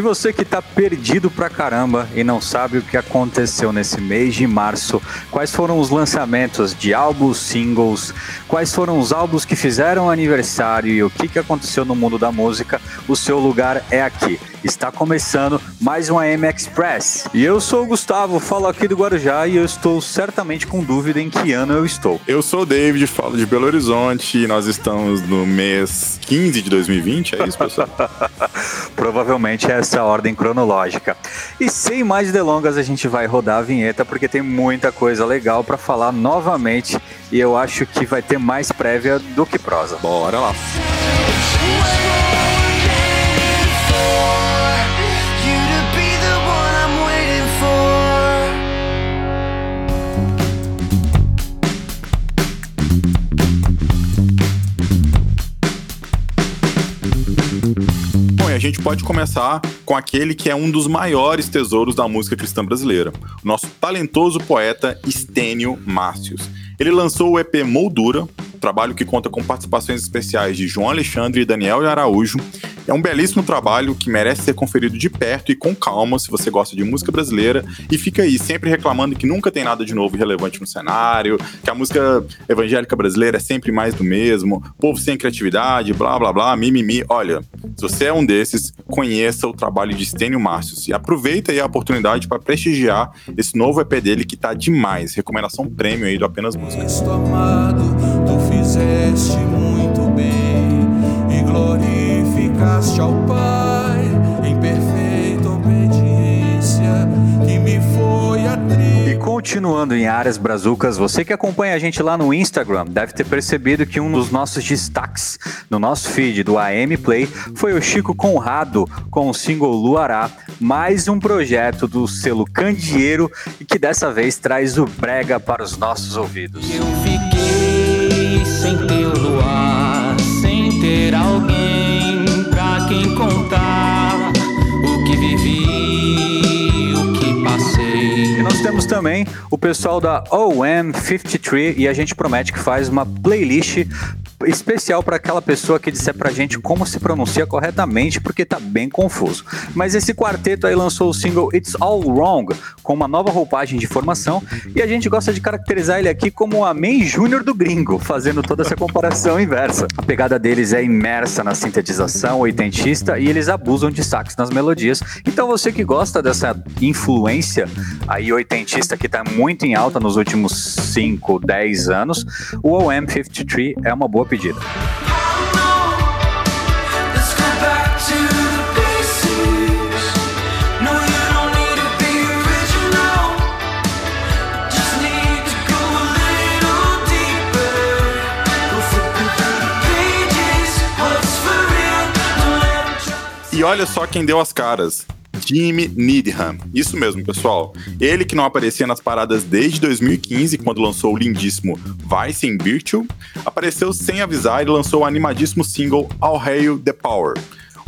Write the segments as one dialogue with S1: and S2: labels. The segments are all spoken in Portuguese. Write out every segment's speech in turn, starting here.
S1: E você que tá perdido pra caramba e não sabe o que aconteceu nesse mês de março, quais foram os lançamentos de álbuns, singles, quais foram os álbuns que fizeram aniversário e o que, que aconteceu no mundo da música, o seu lugar é aqui. Está começando mais um AM Express. E eu sou o Gustavo, falo aqui do Guarujá e eu estou certamente com dúvida em que ano eu estou.
S2: Eu sou o David, falo de Belo Horizonte e nós estamos no mês 15 de 2020, é isso, pessoal?
S1: Provavelmente é essa a ordem cronológica. E sem mais delongas, a gente vai rodar a vinheta porque tem muita coisa legal para falar novamente e eu acho que vai ter mais prévia do que prosa.
S2: Bora lá. Bom, gente pode começar com aquele que é um dos maiores tesouros da música cristã brasileira, o nosso talentoso poeta Estênio Márcios. Ele lançou o EP Moldura, trabalho que conta com participações especiais de João Alexandre e Daniel Araújo. É um belíssimo trabalho que merece ser conferido de perto e com calma se você gosta de música brasileira e fica aí sempre reclamando que nunca tem nada de novo e relevante no cenário, que a música evangélica brasileira é sempre mais do mesmo, povo sem criatividade, blá blá blá, mimimi. Olha, se você é um desses, conheça o trabalho de Stênio Márcios e aproveita aí a oportunidade para prestigiar esse novo EP dele que tá demais. Recomendação prêmio aí do Apenas Música.
S3: Amado, tu fizeste glorificaste ao Pai em perfeita obediência que me foi
S1: E continuando em áreas brazucas, você que acompanha a gente lá no Instagram deve ter percebido que um dos nossos destaques no nosso feed do AM Play foi o Chico Conrado com o single Luará, mais um projeto do selo Candeeiro e que dessa vez traz o brega para os nossos ouvidos.
S4: Eu fiquei
S1: também o pessoal da OM53 e a gente promete que faz uma playlist especial para aquela pessoa que disser pra gente como se pronuncia corretamente, porque tá bem confuso. Mas esse quarteto aí lançou o single It's All Wrong com uma nova roupagem de formação e a gente gosta de caracterizar ele aqui como o Amém Júnior do gringo, fazendo toda essa comparação inversa. A pegada deles é imersa na sintetização oitentista e eles abusam de sax nas melodias. Então você que gosta dessa influência aí oitentista que tá muito em alta nos últimos 5, 10 anos, o OM53 é uma boa pedida.
S2: E olha só quem deu as caras. Jimmy Needham. Isso mesmo, pessoal. Ele que não aparecia nas paradas desde 2015, quando lançou o lindíssimo Vice in Virtue, apareceu sem avisar e lançou o animadíssimo single All Hail the Power.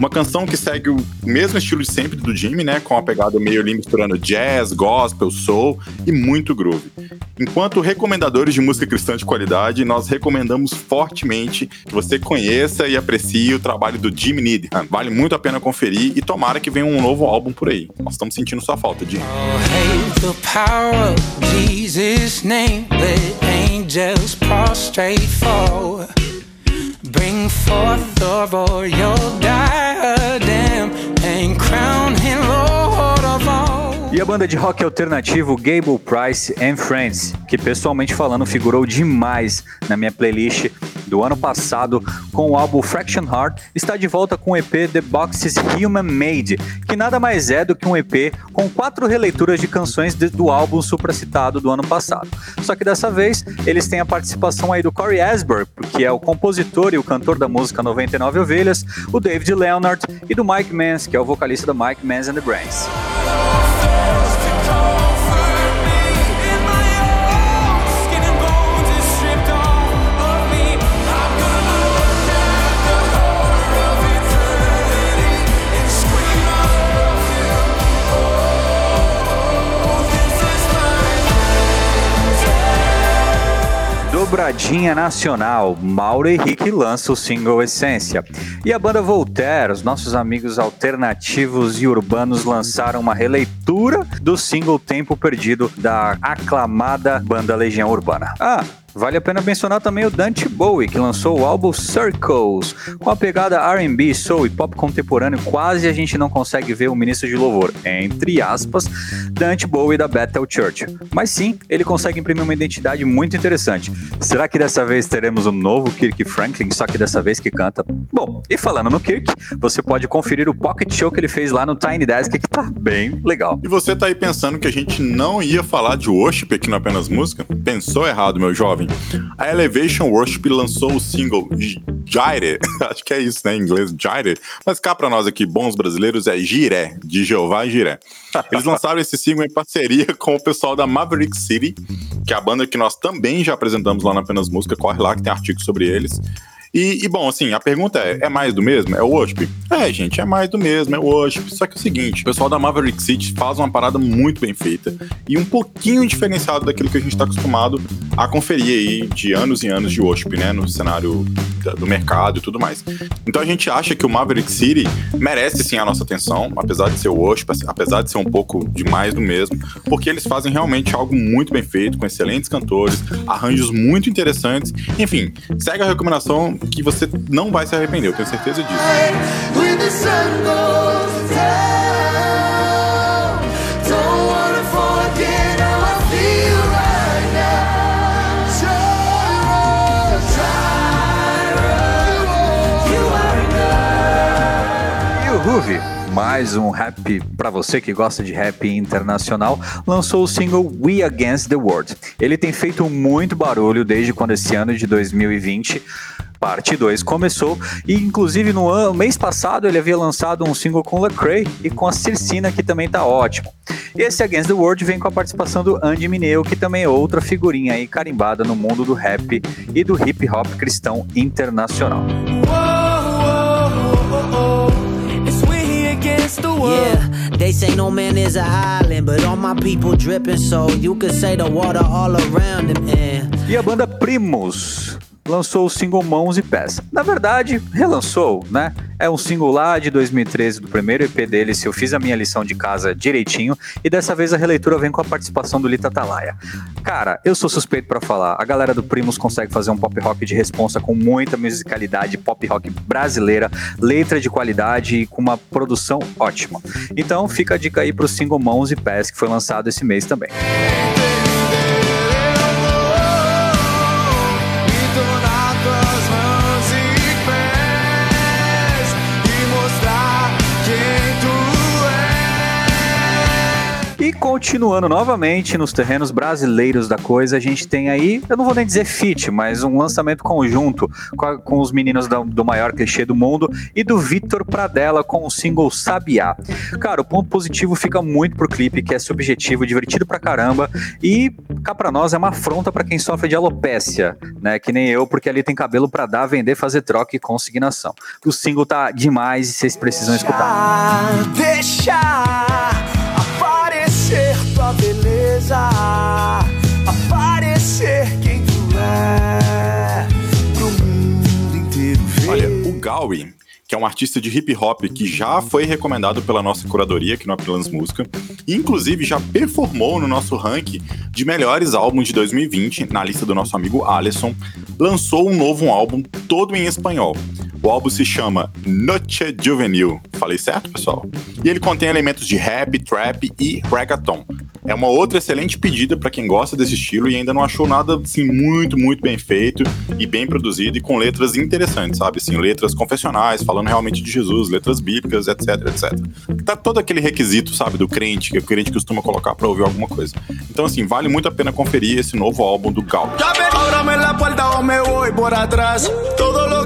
S2: Uma canção que segue o mesmo estilo de sempre do Jimmy, né? Com a pegada meio ali misturando jazz, gospel, soul e muito groove. Enquanto recomendadores de música cristã de qualidade, nós recomendamos fortemente que você conheça e aprecie o trabalho do Jimmy Needham. Vale muito a pena conferir e tomara que venha um novo álbum por aí. Nós estamos sentindo sua falta, Jimmy.
S4: Oh. Bring forth the royal
S1: a banda de rock alternativo Gable Price and Friends, que pessoalmente falando figurou demais na minha playlist do ano passado com o álbum Fraction Heart, está de volta com o EP The Boxes Human Made, que nada mais é do que um EP com quatro releituras de canções do álbum supracitado do ano passado. Só que dessa vez eles têm a participação aí do Corey Asbury, que é o compositor e o cantor da música 99 Ovelhas, o David Leonard e do Mike Mans, que é o vocalista do Mike Mans and the Brains. Do dobradinha nacional. Mauro Henrique lança o single Essência. E a banda Voltaire, os nossos amigos alternativos e urbanos, lançaram uma releitura do single Tempo Perdido da aclamada banda Legião Urbana. Ah, Vale a pena mencionar também o Dante Bowie, que lançou o álbum Circles, com a pegada R&B, soul e pop contemporâneo, quase a gente não consegue ver o ministro de louvor, entre aspas, Dante Bowie da Bethel Church. Mas sim, ele consegue imprimir uma identidade muito interessante. Será que dessa vez teremos um novo Kirk Franklin, só que dessa vez que canta? Bom, e falando no Kirk, você pode conferir o pocket show que ele fez lá no Tiny Desk, que tá bem legal.
S2: E você tá aí pensando que a gente não ia falar de worship aqui no Apenas Música? Pensou errado, meu jovem. A Elevation Worship lançou o single Jaire, acho que é isso, né, em inglês, Jaire, mas cá pra nós aqui, bons brasileiros, é Jiré, de Jeová Jiré. Eles lançaram esse single em parceria com o pessoal da Maverick City, que é a banda que nós também já apresentamos lá na Apenas Música, corre lá que tem artigo sobre eles. E, e, bom, assim, a pergunta é: é mais do mesmo? É o worship? É, gente, é mais do mesmo, é o worship. Só que é o seguinte: o pessoal da Maverick City faz uma parada muito bem feita e um pouquinho diferenciado daquilo que a gente está acostumado a conferir aí de anos e anos de worship, né? No cenário do mercado e tudo mais. Então a gente acha que o Maverick City merece sim a nossa atenção, apesar de ser worship, apesar de ser um pouco de mais do mesmo, porque eles fazem realmente algo muito bem feito, com excelentes cantores, arranjos muito interessantes. Enfim, segue a recomendação que você não vai se arrepender, eu tenho certeza disso.
S3: When the sun goes down,
S1: E Ruvi, mais um rap pra você que gosta de rap internacional, lançou o single We Against the World. Ele tem feito muito barulho desde quando esse ano de 2020 Parte 2 começou e inclusive no ano, mês passado ele havia lançado um single com Lecrae e com a Circina que também tá ótimo. Esse Against the World vem com a participação do Andy Mineo, que também é outra figurinha aí carimbada no mundo do rap e do hip hop cristão internacional.
S3: It's we against the world.
S5: Yeah, they say no man is an island, but all my people dripping, so you could say the water all around them. And
S1: E a banda Primos lançou o single Mãos e Pés. Na verdade, relançou, né? É um single lá de 2013, do primeiro EP dele, se eu fiz a minha lição de casa direitinho, e dessa vez a releitura vem com a participação do Lita Atalaia. Cara, eu sou suspeito pra falar, a galera do Primos consegue fazer um pop rock de responsa com muita musicalidade, pop rock brasileira, letra de qualidade e com uma produção ótima. Então fica a dica aí pro single Mãos e Pés, que foi lançado esse mês também.
S3: E
S1: continuando novamente nos terrenos brasileiros da coisa, a gente tem aí, eu não vou nem dizer feat, mas um lançamento conjunto com, a- com os meninos da- do maior clichê do mundo e do Vitor Pradella com o single Sabiá. Cara, o ponto positivo fica muito pro clipe, que é subjetivo, divertido pra caramba e cá pra nós é uma afronta pra quem sofre de alopécia, né? Que nem eu, porque ali tem cabelo pra dar, vender, fazer troca e consignação. O single tá demais e vocês precisam escutar.
S3: Ah, Deixa
S2: um artista de hip hop que já foi recomendado pela nossa curadoria aqui no Apenas Música, e inclusive já performou no nosso ranking de melhores álbuns de 2020, na lista do nosso amigo Alisson, lançou um novo álbum todo em espanhol. O álbum se chama Noche Juvenil. Falei certo, pessoal? E ele contém elementos de rap, trap e reggaeton. É uma outra excelente pedida para quem gosta desse estilo e ainda não achou nada assim muito, muito bem feito e bem produzido e com letras interessantes, sabe? Assim, letras confessionais, falando realmente de Jesus, letras bíblicas, etc, etc. Tá todo aquele requisito, sabe, do crente que o crente costuma colocar para ouvir alguma coisa. Então, assim, vale muito a pena conferir esse novo álbum do Gal.
S3: Todo lo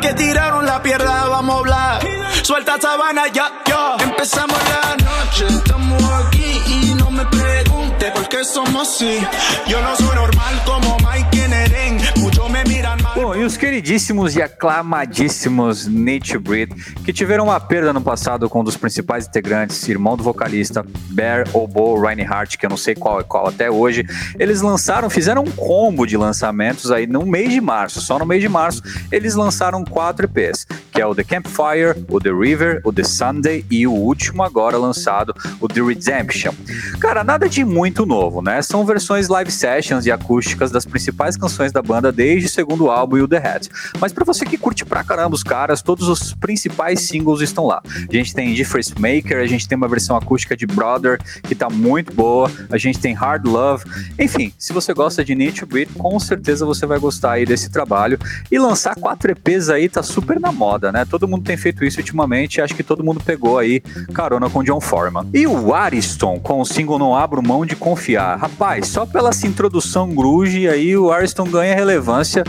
S3: que tiraron la vamos a hablar. Suelta sabana, ya, ya. Empezamos la noche, estamos aquí y no me pregunte por qué somos así. Yo no soy normal como Mike Neren. Muchos me miran mal.
S1: Bom, e os queridíssimos e aclamadíssimos Nature Breed, que tiveram uma perda no passado com um dos principais integrantes, irmão do vocalista Bear Obo Reinhardt, que eu não sei qual é qual até hoje, eles lançaram, fizeram um combo de lançamentos aí no mês de março. Só no mês de março eles lançaram quatro EPs, que é o The Campfire, o The River, o The Sunday e o último agora lançado, o The Redemption. Cara, nada de muito novo, né? São versões live sessions e acústicas das principais canções da banda desde o segundo álbum e o The Hat. Mas pra você que curte pra caramba os caras, todos os principais singles estão lá. A gente tem Difference Maker, a gente tem uma versão acústica de Brother que tá muito boa, a gente tem Hard Love. Enfim, se você gosta de Nature Beat, com certeza você vai gostar aí desse trabalho. E lançar quatro EPs aí tá super na moda, né? Todo mundo tem feito isso ultimamente, acho que todo mundo pegou aí carona com John Foreman. E o Ariston com o single Não Abro Mão de Confiar. Rapaz, só pela essa introdução grunge aí o Ariston ganha relevância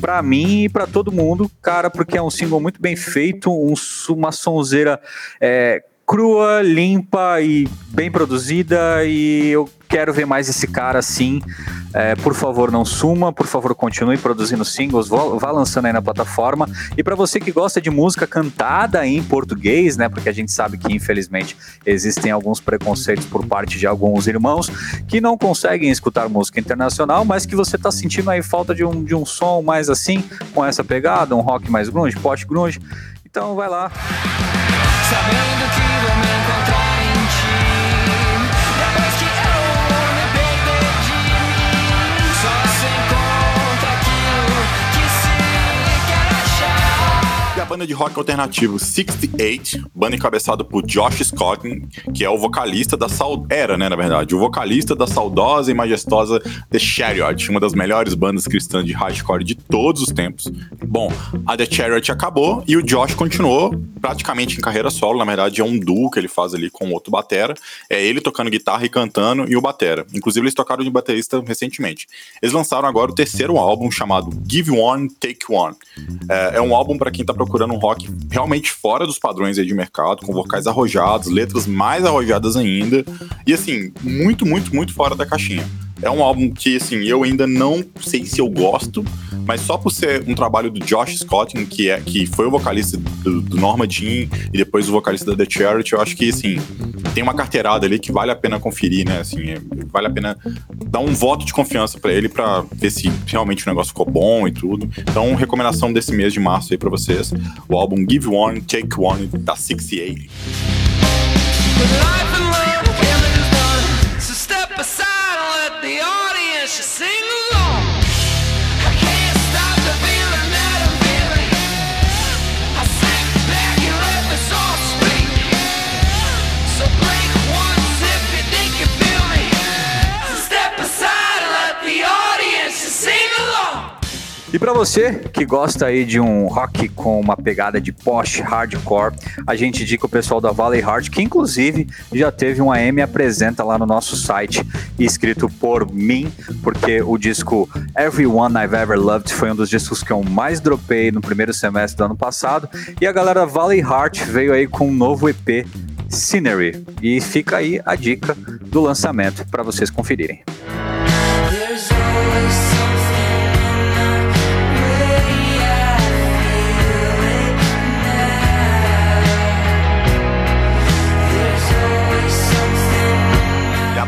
S1: pra mim e pra todo mundo, cara, porque é um single muito bem feito, um, uma sonzeira é, crua, limpa e bem produzida e eu quero ver mais esse cara assim. É, por favor, não suma, por favor, continue produzindo singles, vá, lançando aí na plataforma. E para você que gosta de música cantada em português, né? Porque a gente sabe que infelizmente existem alguns preconceitos por parte de alguns irmãos que não conseguem escutar música internacional, mas que você tá sentindo aí falta de um, de um som mais assim, com essa pegada, um rock mais grunge, post grunge. Então vai lá.
S4: Sabendo que
S2: banda de rock alternativo 68, banda encabeçada por Josh Scott, que é o vocalista da sau... era, né, na verdade, o vocalista da saudosa e majestosa The Chariot, uma das melhores bandas cristãs de hardcore de todos os tempos. Bom, a The Chariot acabou e o Josh continuou praticamente em carreira solo, na verdade é um duo que ele faz ali com outro batera, é ele tocando guitarra e cantando e o batera. Inclusive eles tocaram de baterista recentemente. Eles lançaram agora o terceiro álbum chamado Give One, Take One. É, é um álbum para quem tá procurando um rock realmente fora dos padrões aí de mercado, com vocais arrojados, letras mais arrojadas ainda, e assim, muito, muito, muito fora da caixinha. É um álbum que, assim, eu ainda não sei se eu gosto, mas só por ser um trabalho do Josh Scott, que, é, que foi o vocalista do, do Norma Jean e depois o vocalista da The Charity, eu acho que, assim, tem uma carteirada ali que vale a pena conferir, né? Assim, é- vale a pena dar um voto de confiança pra ele pra ver se realmente o negócio ficou bom e tudo. Então, recomendação desse mês de março aí pra vocês: o álbum Give One, Take One da 68.
S3: Life see.
S1: E pra você que gosta aí de um rock com uma pegada de post hardcore, a gente indica o pessoal da Valley Hard, que inclusive já teve um AM apresenta lá no nosso site, escrito por mim, porque o disco Everyone I've Ever Loved foi um dos discos que eu mais dropei no primeiro semestre do ano passado, e a galera Valley Heart veio aí com um novo EP Scenery. E fica aí a dica do lançamento para vocês conferirem.
S3: There's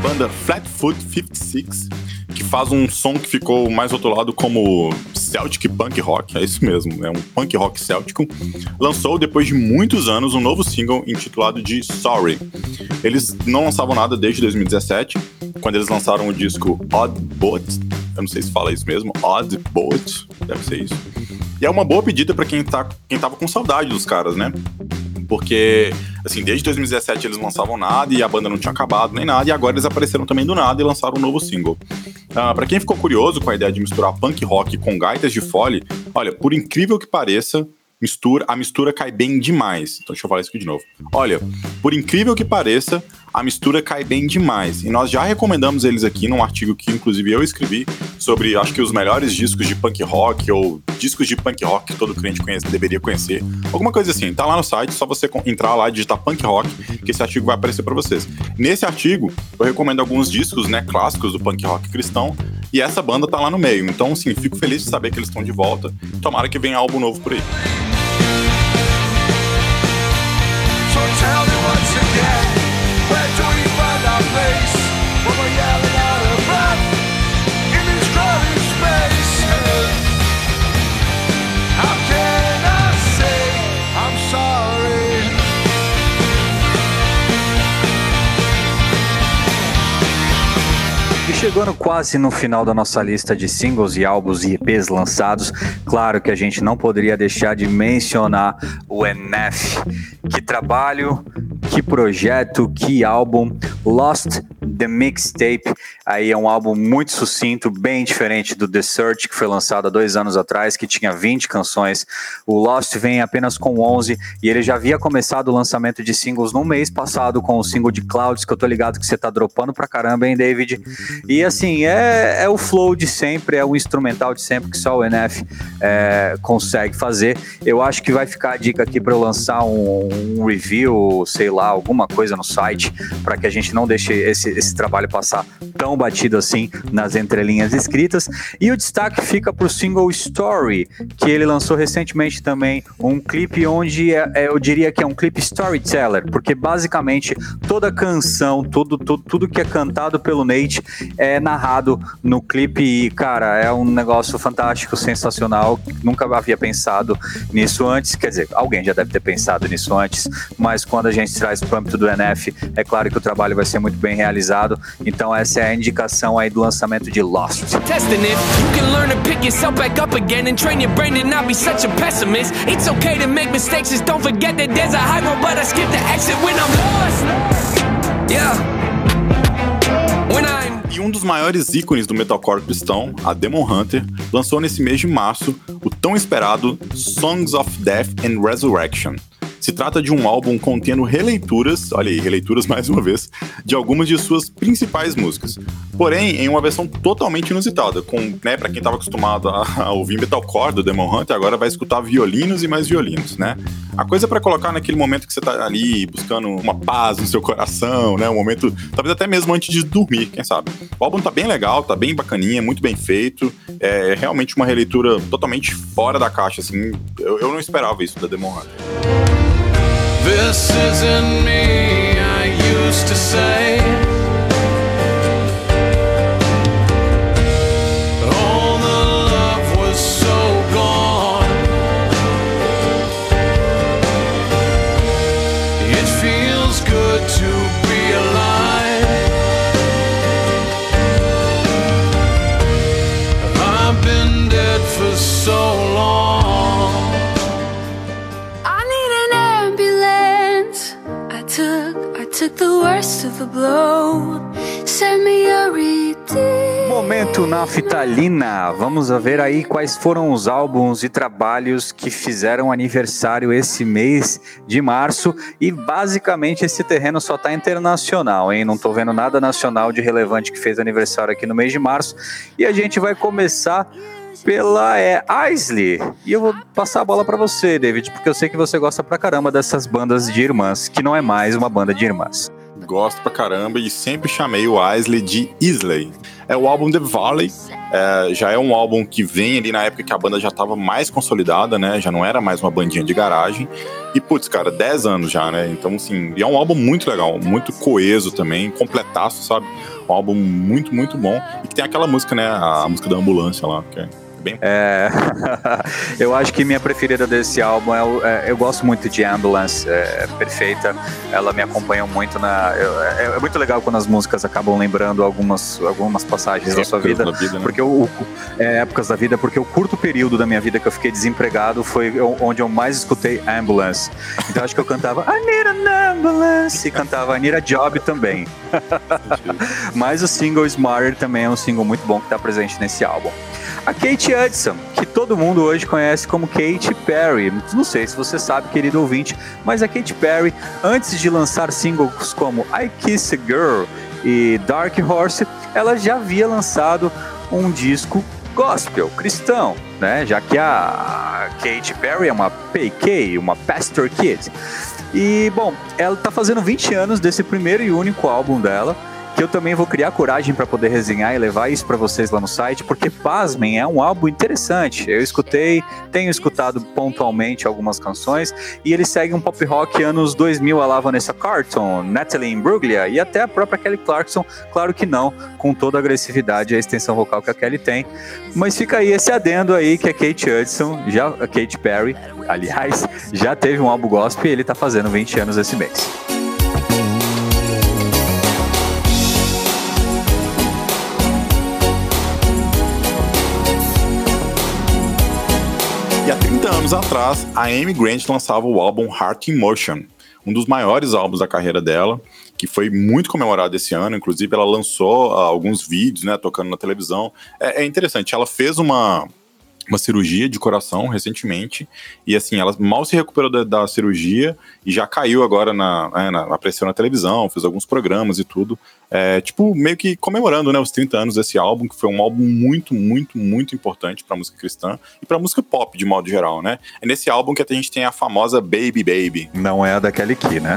S2: banda Flatfoot 56, que faz um som que ficou mais rotulado como Celtic Punk Rock, é isso mesmo, é um punk rock céltico, lançou depois de muitos anos um novo single intitulado de Sorry. Eles não lançavam nada desde 2017, quando eles lançaram o disco Odd Boat, eu não sei se fala isso mesmo, Odd Boat, deve ser isso. E é uma boa pedida pra quem, tá, quem tava com saudade dos caras, né? Porque, assim, desde 2017 eles não lançavam nada e a banda não tinha acabado nem nada, e agora eles apareceram também do nada e lançaram um novo single. Ah, para quem ficou curioso com a ideia de misturar punk rock com gaitas de fole, olha, por incrível que pareça, mistura, a mistura cai bem demais. Então deixa eu falar isso aqui de novo. Olha, por incrível que pareça, a mistura cai bem demais. E nós já recomendamos eles aqui num artigo que inclusive eu escrevi sobre, acho que os melhores discos de punk rock ou discos de punk rock que todo crente conhece, deveria conhecer. Alguma coisa assim. Tá lá no site, só você entrar lá e digitar punk rock, que esse artigo vai aparecer pra vocês. Nesse artigo, eu recomendo alguns discos, né, clássicos do punk rock cristão, e essa banda tá lá no meio. Então, assim, fico feliz de saber que eles estão de volta. Tomara que venha álbum novo por aí.
S1: Chegando quase no final da nossa lista de singles e álbuns e EPs lançados, claro que a gente não poderia deixar de mencionar o NF. Que trabalho, que projeto, que álbum. Lost The Mixtape, aí é um álbum muito sucinto, bem diferente do The Search, que foi lançado há dois anos atrás, que tinha 20 canções. O Lost vem apenas com 11 e ele já havia começado o lançamento de singles no mês passado com o single de Clouds, que eu tô ligado que você tá dropando pra caramba, hein, David? E assim, é, é o flow de sempre, é o instrumental de sempre que só o NF é, consegue fazer. Eu acho que vai ficar a dica aqui para eu lançar um, um review, sei lá, alguma coisa no site, para que a gente não deixe esse, esse trabalho passar tão batido assim nas entrelinhas escritas. E o destaque fica pro single Story, que ele lançou recentemente também um clipe onde é- é, eu diria que é um clipe storyteller, porque basicamente toda canção, tudo, tudo, tudo que é cantado pelo Nate é narrado no clipe e, cara, é um negócio fantástico, sensacional. Nunca havia pensado nisso antes, quer dizer, alguém já deve ter pensado nisso antes, mas quando a gente traz pro âmbito do NF, é claro que o trabalho vai ser muito bem realizado. Então essa é a indicação aí do lançamento de Lost.
S6: testing it. You can learn to pick yourself back up again and train your brain to not be such a pessimist. It's okay to make mistakes, just don't forget that there's a high road, but I skip the exit when I'm lost. Yeah. When I'm
S2: E um dos maiores ícones do metalcore cristão, a Demon Hunter, lançou nesse mês de março o tão esperado Songs of Death and Resurrection. Se trata de um álbum contendo releituras, olha aí, releituras mais uma vez, de algumas de suas principais músicas. Porém, em uma versão totalmente inusitada, com, né, para quem estava acostumado a, a ouvir metalcore do Demon Hunter, agora vai escutar violinos e mais violinos, né? A coisa para colocar naquele momento que você tá ali buscando uma paz no seu coração, né? Um momento, talvez até mesmo antes de dormir, quem sabe. O álbum tá bem legal, tá bem bacaninha, muito bem feito. É realmente uma releitura totalmente fora da caixa, assim. Eu, eu não esperava isso da Demon Hunter.
S3: This isn't me, I used to say.
S7: Worst of the blow. Send me a redeem.
S1: Momento naftalina. Vamos a ver aí quais foram os álbuns e trabalhos que fizeram aniversário esse mês de março e basicamente esse terreno só tá internacional, hein? Não tô vendo nada nacional de relevante que fez aniversário aqui no mês de março. E a gente vai começar pela é, Isley. E eu vou passar a bola pra você, David, porque eu sei que você gosta pra caramba dessas bandas de irmãs, que não é mais uma banda de irmãs.
S2: Gosto pra caramba e sempre chamei o Isley de Isley. É o álbum The Valley, é, já é um álbum que vem ali na época que a banda já tava mais consolidada, né? Já não era mais uma bandinha de garagem. E, putz, cara, 10 anos já, né? Então, assim, e é um álbum muito legal, muito coeso também, completaço, sabe? Um álbum muito, muito bom. E que tem aquela música, né? A música da ambulância lá, que é bem.
S1: É, eu acho que minha preferida desse álbum é, o- é- eu gosto muito de Ambulance, é, perfeita. Ela me acompanha muito na. eu- é, é muito legal quando as músicas acabam lembrando algumas, algumas passagens da sua vida.
S2: da vida, né?
S1: Porque o, o- é, épocas da vida, porque o curto período da minha vida que eu fiquei desempregado foi onde eu mais escutei Ambulance. Então acho que eu cantava I need an ambulance e cantava I need a job também. Mas o single Smarter também é um single muito bom que está presente nesse álbum. A Kate Hudson, que todo mundo hoje conhece como Kate Perry. Não sei se você sabe, querido ouvinte, mas a Kate Perry, antes de lançar singles como I Kiss a Girl e Dark Horse, ela já havia lançado um disco gospel, cristão, né? Já que a Katy Perry é uma PK, uma Pastor Kid. E, bom, ela tá fazendo 20 anos desse primeiro e único álbum dela, que eu também vou criar coragem para poder resenhar e levar isso para vocês lá no site, porque pasmem, é um álbum interessante. Eu escutei, tenho escutado pontualmente algumas canções e ele segue um pop rock anos 2000 a lá Vanessa Carlton, Natalie Imbruglia e até a própria Kelly Clarkson, claro que não, com toda a agressividade e a extensão vocal que a Kelly tem. Mas fica aí esse adendo aí que a Kate Hudson, já a Katy Perry, aliás, já teve um álbum gospel e ele tá fazendo 20 anos esse mês.
S2: 30 anos atrás, a Amy Grant lançava o álbum Heart in Motion, um dos maiores álbuns da carreira dela, que foi muito comemorado esse ano. Inclusive, ela lançou ah, alguns vídeos, né, tocando na televisão. É, é interessante, ela fez uma, uma cirurgia de coração recentemente, e assim, ela mal se recuperou da, da cirurgia e já caiu agora na, né, na, apareceu na televisão, fez alguns programas e tudo. É, tipo, meio que comemorando né, os 30 anos desse álbum, que foi um álbum muito, muito, muito importante pra música cristã e pra música pop de modo geral, né? É nesse álbum que a gente tem a famosa Baby Baby.
S1: Não é a da Kelly Key, né?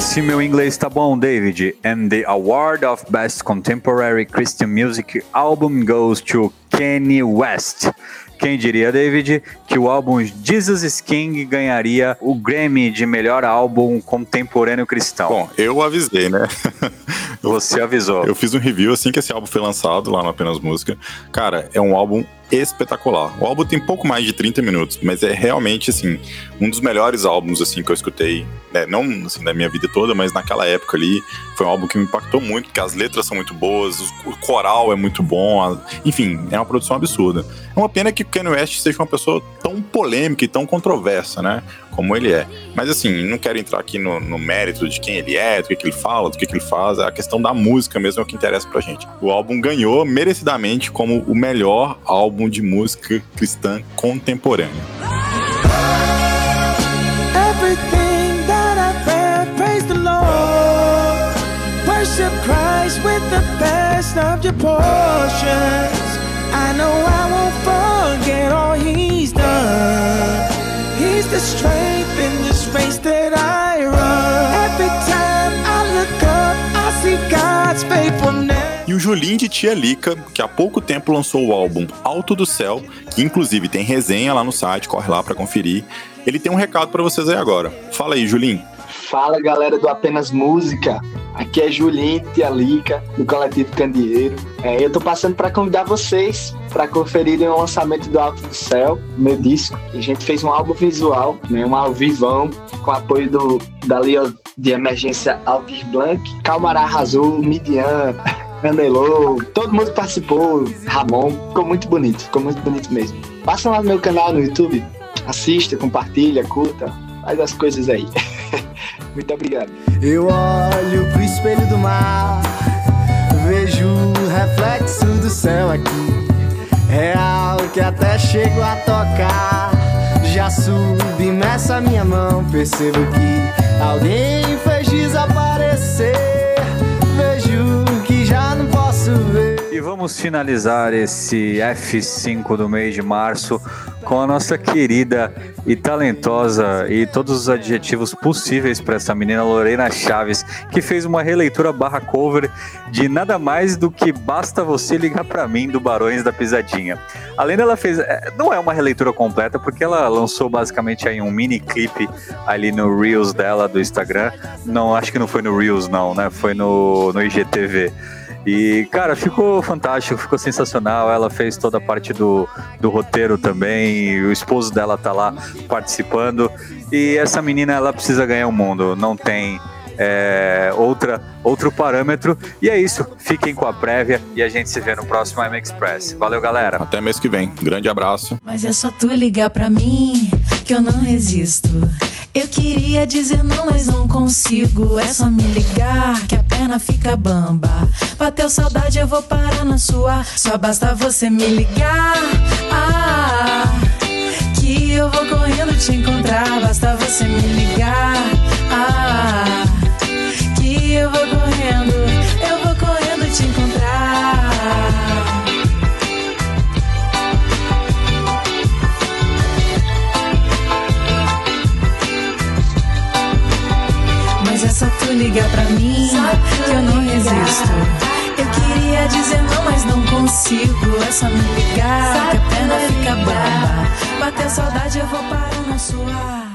S1: Se meu inglês tá bom, David. And the award of Best Contemporary Christian Music Album goes to Kanye West. Quem diria, David, que o álbum Jesus is King ganharia o Grammy de melhor álbum contemporâneo cristão?
S2: Bom, eu avisei, né?
S1: Você avisou.
S2: Eu fiz um review assim que esse álbum foi lançado lá no Apenas Música. Cara, é um álbum espetacular. O álbum tem pouco mais de 30 minutos, mas é realmente assim um dos melhores álbuns assim que eu escutei, né? não assim da minha vida toda, mas naquela época ali foi um álbum que me impactou muito, porque as letras são muito boas, o coral é muito bom, a- enfim, é uma produção absurda. É uma pena que o Kanye West seja uma pessoa tão polêmica e tão controversa, né? Como ele é. Mas assim, não quero entrar aqui no, no mérito de quem ele é, do que, que ele fala, do que, que ele faz. A questão da música mesmo é o que interessa pra gente. O álbum ganhou merecidamente como o melhor álbum de música cristã contemporânea.
S3: Everything that I've read, praise the Lord. Worship Christ with the best of your portions. I know I won't forget all He's done. He's the strength
S2: E o Julinho de Tia Lica, que há pouco tempo lançou o álbum Alto do Céu, que inclusive tem resenha lá no site, corre lá pra conferir. Ele tem um recado pra vocês aí agora. Fala aí, Julinho.
S8: Fala galera do Apenas Música, aqui é Julinho Tia Lica, do Coletivo Candeeiro. É, eu tô passando para convidar vocês para conferirem o lançamento do Alto do Céu, meu disco. A gente fez um álbum visual, né, um ao vivão, com apoio do, da Liga de Emergência Altir Blanc, Calmará Azul, Midian, Candelou, todo mundo participou, Ramon, ficou muito bonito, ficou muito bonito mesmo. Passa lá no meu canal no YouTube, assista, compartilha, curta, faz as coisas aí. Muito obrigado.
S3: Eu olho pro espelho do mar, vejo o reflexo do céu aqui. Real que até chego a tocar. Já submersa a minha mão, percebo que alguém fez desaparecer.
S1: E vamos finalizar esse F5 do mês de março com a nossa querida e talentosa e todos os adjetivos possíveis para essa menina Lorena Chaves, que fez uma releitura barra cover de nada mais do que Basta Você Ligar Pra Mim do Barões da Pisadinha. Além dela fez, é, não é uma releitura completa porque ela lançou basicamente aí um mini clipe ali no Reels dela do Instagram. Não, acho que não foi no Reels não, né? Foi no, no IGTV. E, cara, ficou fantástico, ficou sensacional. Ela fez toda a parte do, do roteiro também. e o esposo dela tá lá participando. E essa menina, ela precisa ganhar o mundo. Não tem é, outra, outro parâmetro. E é isso. Fiquem com a prévia e a gente se vê no próximo M Express. Valeu, galera.
S2: Até mês que vem. Grande abraço.
S9: Mas é só tu ligar pra mim que eu não resisto. Eu queria dizer não, mas não consigo. É só me ligar que a perna fica bamba. Bateu saudade, eu vou parar na sua. Só basta você me ligar. Ah, que eu vou correndo te encontrar. Basta você me ligar. Ah, que eu vou correndo, eu vou correndo te encontrar. Pra mim, que eu não resisto. Eu queria dizer não, mas não consigo. É só me ligar, que a perna fica bamba. Bater saudade, eu vou para o nosso ar.